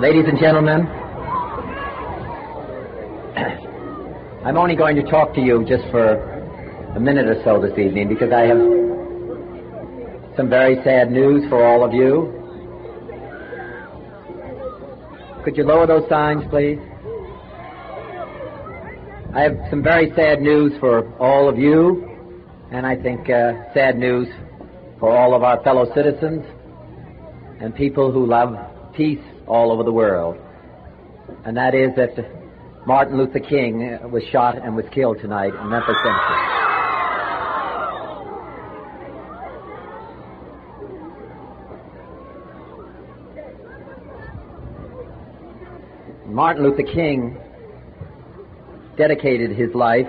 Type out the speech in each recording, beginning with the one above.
Ladies and gentlemen, I'm only going to talk to you just for a minute or so this evening because I have some very sad news for all of you. Could you lower those signs, please? I have some very sad news for all of you, and I think uh, sad news for all of our fellow citizens and people who love peace all over the world. And that is that Martin Luther King was shot and was killed tonight in Memphis, Tennessee. Martin Luther King dedicated his life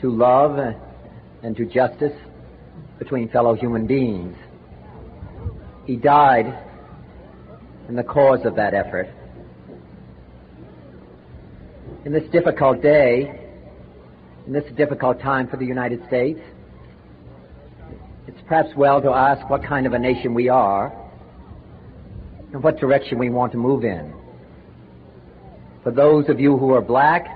to love and to justice between fellow human beings. He died in the cause of that effort. In this difficult day, in this difficult time for the United States, it's perhaps well to ask what kind of a nation we are and what direction we want to move in. For those of you who are black,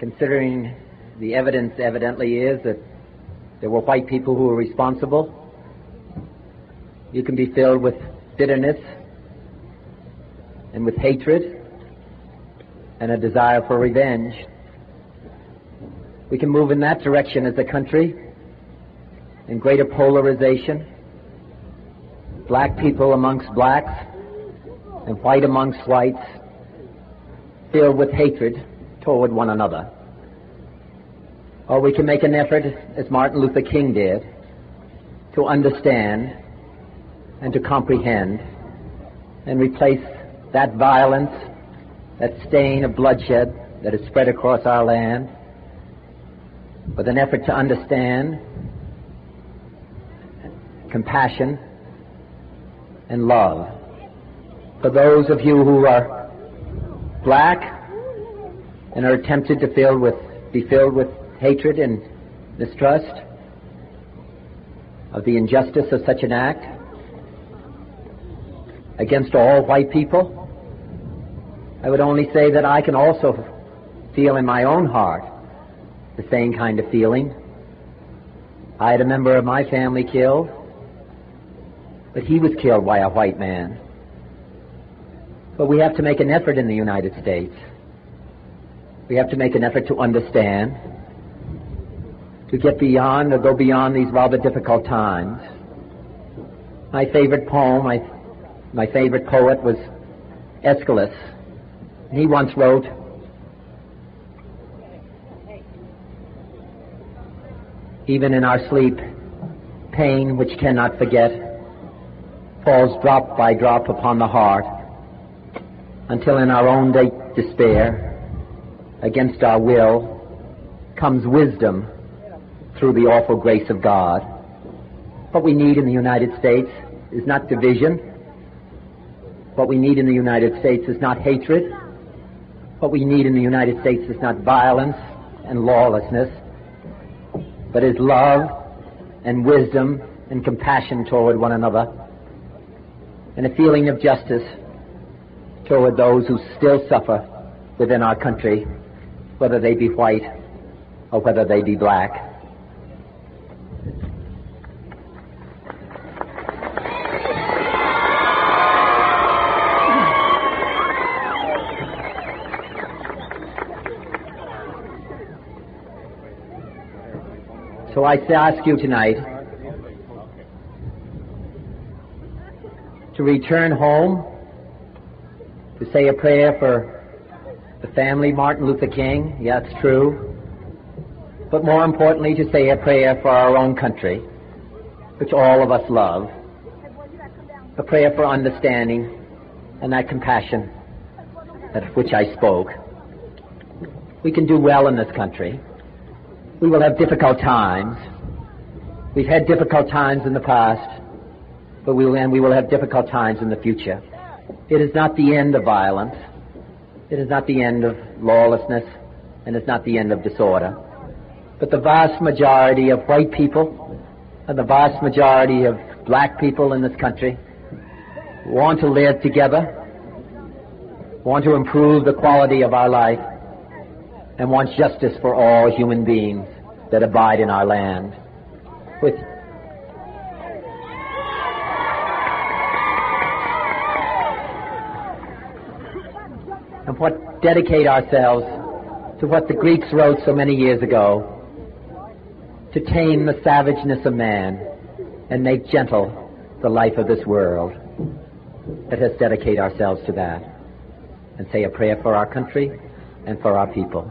considering the evidence evidently is that there were white people who were responsible, you can be filled with bitterness and with hatred and a desire for revenge. We can move in that direction as a country in greater polarization, black people amongst blacks and white amongst whites, filled with hatred toward one another. Or we can make an effort, as Martin Luther King did, to understand and to comprehend and replace that violence, that stain of bloodshed that has spread across our land with an effort to understand, compassion, and love. For those of you who are black and are tempted to fill with, be filled with hatred and mistrust of the injustice of such an act against all white people, I would only say that I can also feel in my own heart the same kind of feeling. I had a member of my family killed, but he was killed by a white man. But we have to make an effort in the United States. We have to make an effort to understand, to get beyond or go beyond these rather difficult times. My favorite poem, my, my favorite poet was Aeschylus. He once wrote, Even in our sleep, pain which cannot forget falls drop by drop upon the heart until in our own day despair, against our will, comes wisdom through the awful grace of God. What we need in the United States is not division. What we need in the United States is not hatred. What we need in the United States is not violence and lawlessness, but is love and wisdom and compassion toward one another and a feeling of justice toward those who still suffer within our country, whether they be white or whether they be black. So I ask you tonight to return home, to say a prayer for the family, Martin Luther King. Yeah, it's true. But more importantly, to say a prayer for our own country, which all of us love. A prayer for understanding and that compassion of which I spoke. We can do well in this country. We will have difficult times. We've had difficult times in the past, but we will, and we will have difficult times in the future. It is not the end of violence. It is not the end of lawlessness, and it's not the end of disorder. But the vast majority of white people and the vast majority of black people in this country want to live together, want to improve the quality of our life, and want justice for all human beings that abide in our land. With and what dedicate ourselves to what the Greeks wrote so many years ago to tame the savageness of man and make gentle the life of this world. Let us dedicate ourselves to that and say a prayer for our country and for our people.